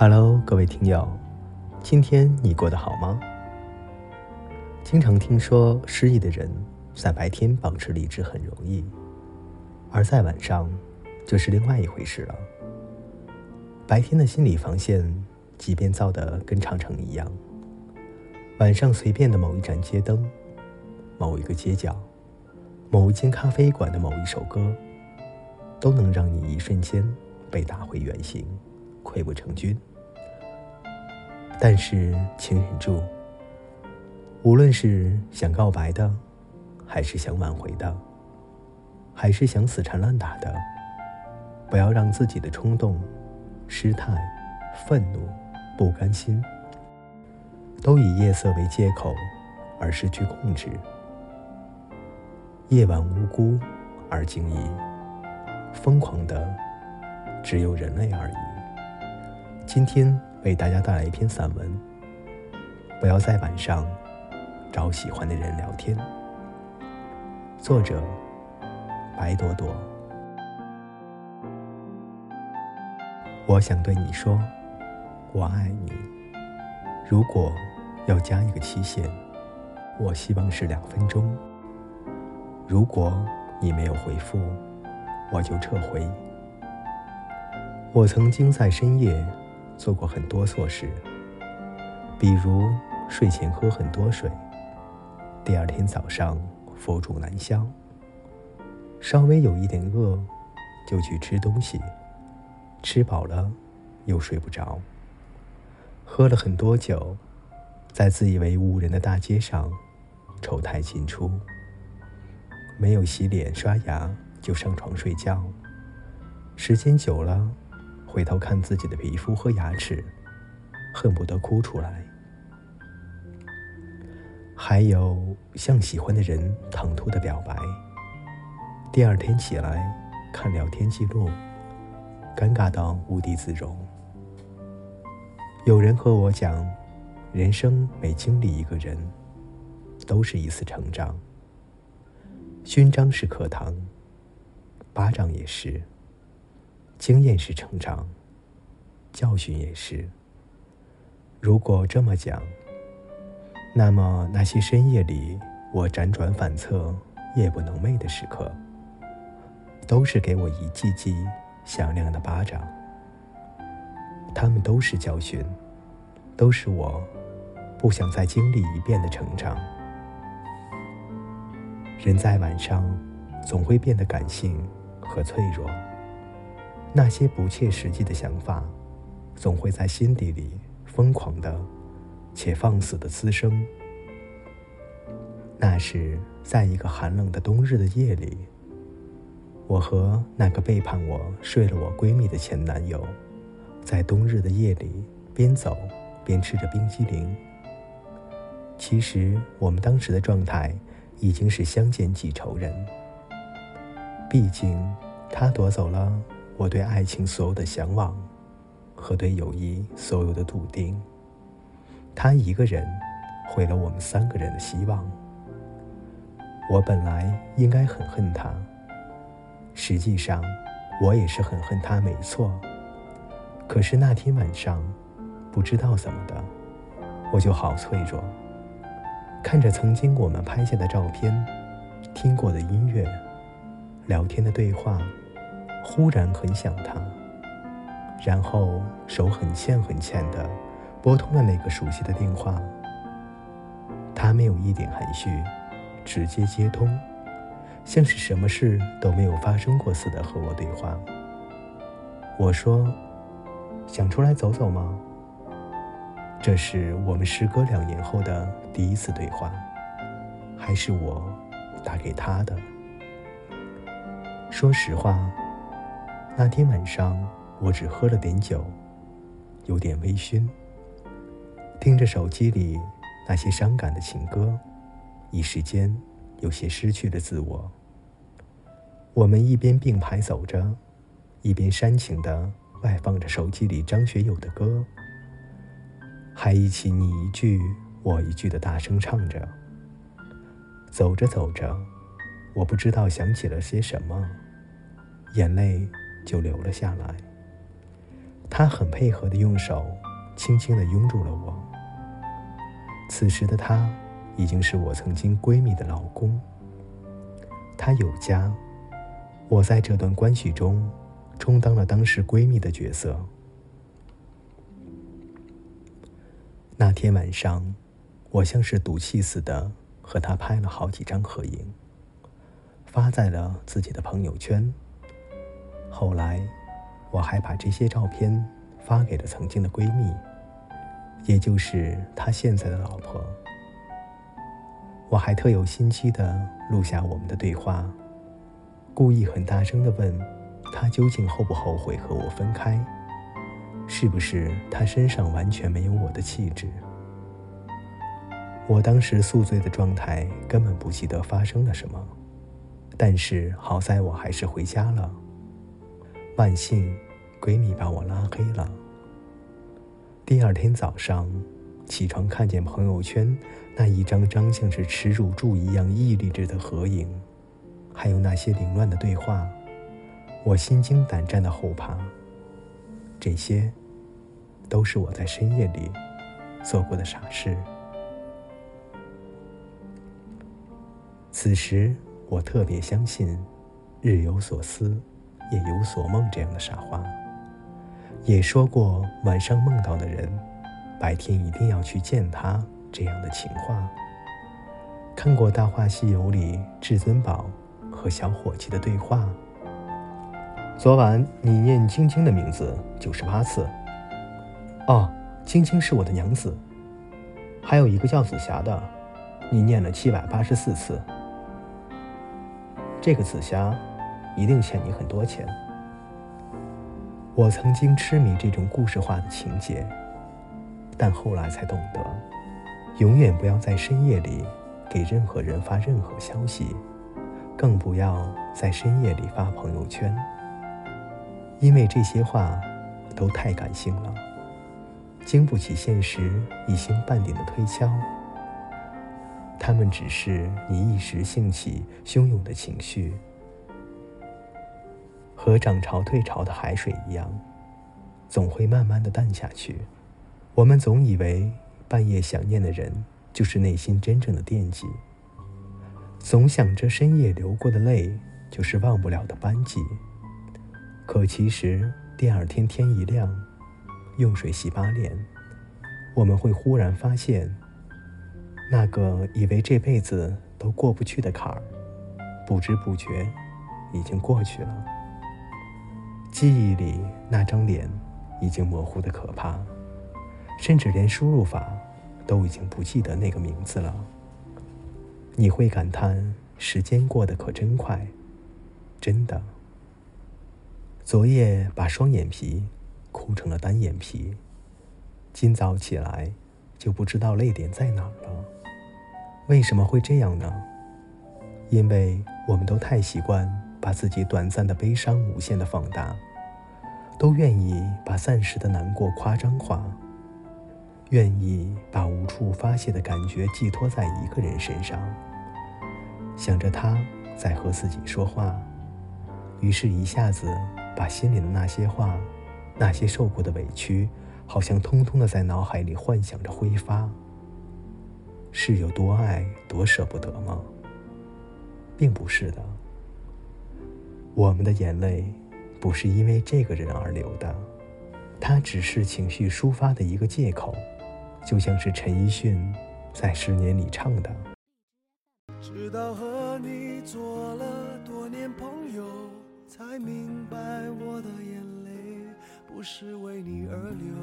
Hello，各位听友，今天你过得好吗？经常听说失意的人在白天保持理智很容易，而在晚上就是另外一回事了。白天的心理防线，即便造得跟长城一样，晚上随便的某一盏街灯、某一个街角、某一间咖啡馆的某一首歌，都能让你一瞬间被打回原形。溃不成军，但是请忍住。无论是想告白的，还是想挽回的，还是想死缠烂打的，不要让自己的冲动、失态、愤怒、不甘心，都以夜色为借口而失去控制。夜晚无辜而惊异，疯狂的只有人类而已。今天为大家带来一篇散文。不要在晚上找喜欢的人聊天。作者：白朵朵。我想对你说，我爱你。如果要加一个期限，我希望是两分钟。如果你没有回复，我就撤回。我曾经在深夜。做过很多错事，比如睡前喝很多水，第二天早上佛祖难消。稍微有一点饿，就去吃东西，吃饱了又睡不着。喝了很多酒，在自以为无人的大街上丑态尽出。没有洗脸刷牙就上床睡觉，时间久了。回头看自己的皮肤和牙齿，恨不得哭出来。还有向喜欢的人唐突的表白，第二天起来看聊天记录，尴尬到无地自容。有人和我讲，人生每经历一个人，都是一次成长。勋章是课堂，巴掌也是。经验是成长，教训也是。如果这么讲，那么那些深夜里我辗转反侧、夜不能寐的时刻，都是给我一记记响亮的巴掌。他们都是教训，都是我不想再经历一遍的成长。人在晚上，总会变得感性和脆弱。那些不切实际的想法，总会在心底里疯狂的，且放肆的滋生。那是在一个寒冷的冬日的夜里，我和那个背叛我、睡了我闺蜜的前男友，在冬日的夜里边走边吃着冰激凌。其实我们当时的状态已经是相见即仇人，毕竟他夺走了。我对爱情所有的向往，和对友谊所有的笃定，他一个人毁了我们三个人的希望。我本来应该很恨他，实际上我也是很恨他，没错。可是那天晚上，不知道怎么的，我就好脆弱。看着曾经我们拍下的照片，听过的音乐，聊天的对话。忽然很想他，然后手很欠很欠的拨通了那个熟悉的电话。他没有一点含蓄，直接接通，像是什么事都没有发生过似的和我对话。我说：“想出来走走吗？”这是我们时隔两年后的第一次对话，还是我打给他的。说实话。那天晚上，我只喝了点酒，有点微醺，听着手机里那些伤感的情歌，一时间有些失去了自我。我们一边并排走着，一边煽情的外放着手机里张学友的歌，还一起你一句我一句的大声唱着。走着走着，我不知道想起了些什么，眼泪。就留了下来。他很配合的用手轻轻的拥住了我。此时的他已经是我曾经闺蜜的老公。他有家，我在这段关系中充当了当时闺蜜的角色。那天晚上，我像是赌气似的和他拍了好几张合影，发在了自己的朋友圈。后来，我还把这些照片发给了曾经的闺蜜，也就是他现在的老婆。我还特有心机的录下我们的对话，故意很大声的问他究竟后不后悔和我分开，是不是他身上完全没有我的气质？我当时宿醉的状态根本不记得发生了什么，但是好在我还是回家了。万幸，闺蜜把我拉黑了。第二天早上起床，看见朋友圈。那一张张像是耻辱柱一样屹立着的合影，还有那些凌乱的对话，我心惊胆战的后怕。这些，都是我在深夜里做过的傻事。此时，我特别相信“日有所思，夜有所梦”这样的傻话，也说过晚上梦到的人，白天一定要去见他。这样的情话，看过《大话西游》里至尊宝和小伙计的对话。昨晚你念晶晶的名字九十八次。哦，晶晶是我的娘子。还有一个叫紫霞的，你念了七百八十四次。这个紫霞一定欠你很多钱。我曾经痴迷这种故事化的情节，但后来才懂得。永远不要在深夜里给任何人发任何消息，更不要在深夜里发朋友圈，因为这些话都太感性了，经不起现实一星半点的推敲。他们只是你一时兴起汹涌的情绪，和涨潮退潮的海水一样，总会慢慢的淡下去。我们总以为。半夜想念的人，就是内心真正的惦记。总想着深夜流过的泪，就是忘不了的斑迹。可其实第二天天一亮，用水洗把脸，我们会忽然发现，那个以为这辈子都过不去的坎儿，不知不觉已经过去了。记忆里那张脸，已经模糊的可怕。甚至连输入法都已经不记得那个名字了。你会感叹时间过得可真快，真的。昨夜把双眼皮哭成了单眼皮，今早起来就不知道泪点在哪儿了。为什么会这样呢？因为我们都太习惯把自己短暂的悲伤无限的放大，都愿意把暂时的难过夸张化。愿意把无处发泄的感觉寄托在一个人身上，想着他在和自己说话，于是一下子把心里的那些话、那些受过的委屈，好像通通的在脑海里幻想着挥发。是有多爱、多舍不得吗？并不是的。我们的眼泪不是因为这个人而流的，他只是情绪抒发的一个借口。就像是陈奕迅在《十年》里唱的。直到和你做了多年朋友，才明白我的眼泪不是为你而流，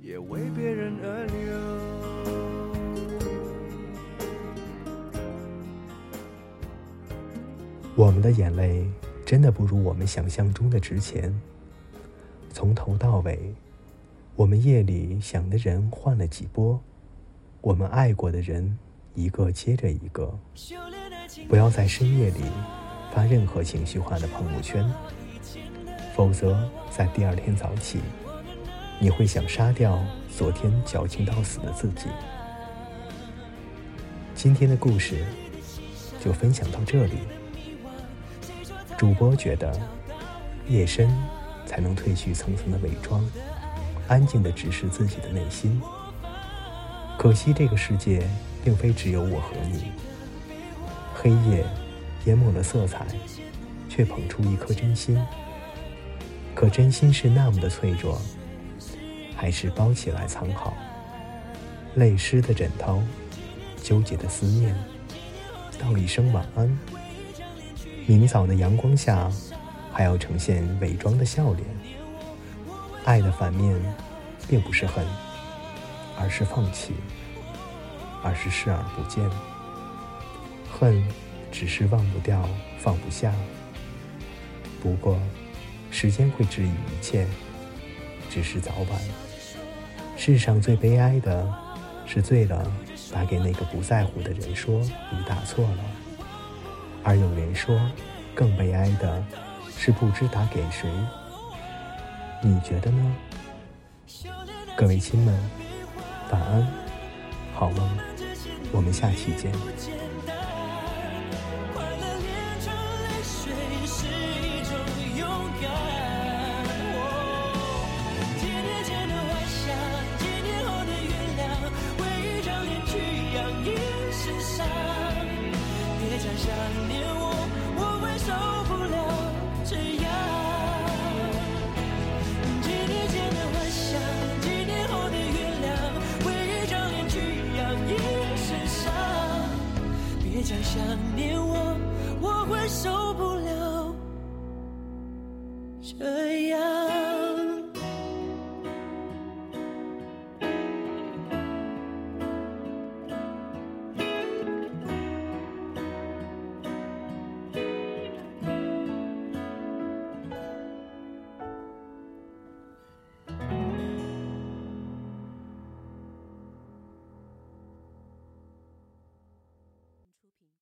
也为别人而流。我们的眼泪真的不如我们想象中的值钱，从头到尾。我们夜里想的人换了几波，我们爱过的人一个接着一个。不要在深夜里发任何情绪化的朋友圈，否则在第二天早起，你会想杀掉昨天矫情到死的自己。今天的故事就分享到这里。主播觉得夜深。才能褪去层层的伪装，安静地直视自己的内心。可惜这个世界并非只有我和你。黑夜淹没了色彩，却捧出一颗真心。可真心是那么的脆弱，还是包起来藏好？泪湿的枕头，纠结的思念，道一声晚安。明早的阳光下，还要呈现伪装的笑脸。爱的反面，并不是恨，而是放弃，而是视而不见。恨，只是忘不掉，放不下。不过。时间会治愈一切，只是早晚。世上最悲哀的，是醉了打给那个不在乎的人说你打错了；而有人说，更悲哀的是不知打给谁。你觉得呢？各位亲们，晚安，好梦，我们下期见。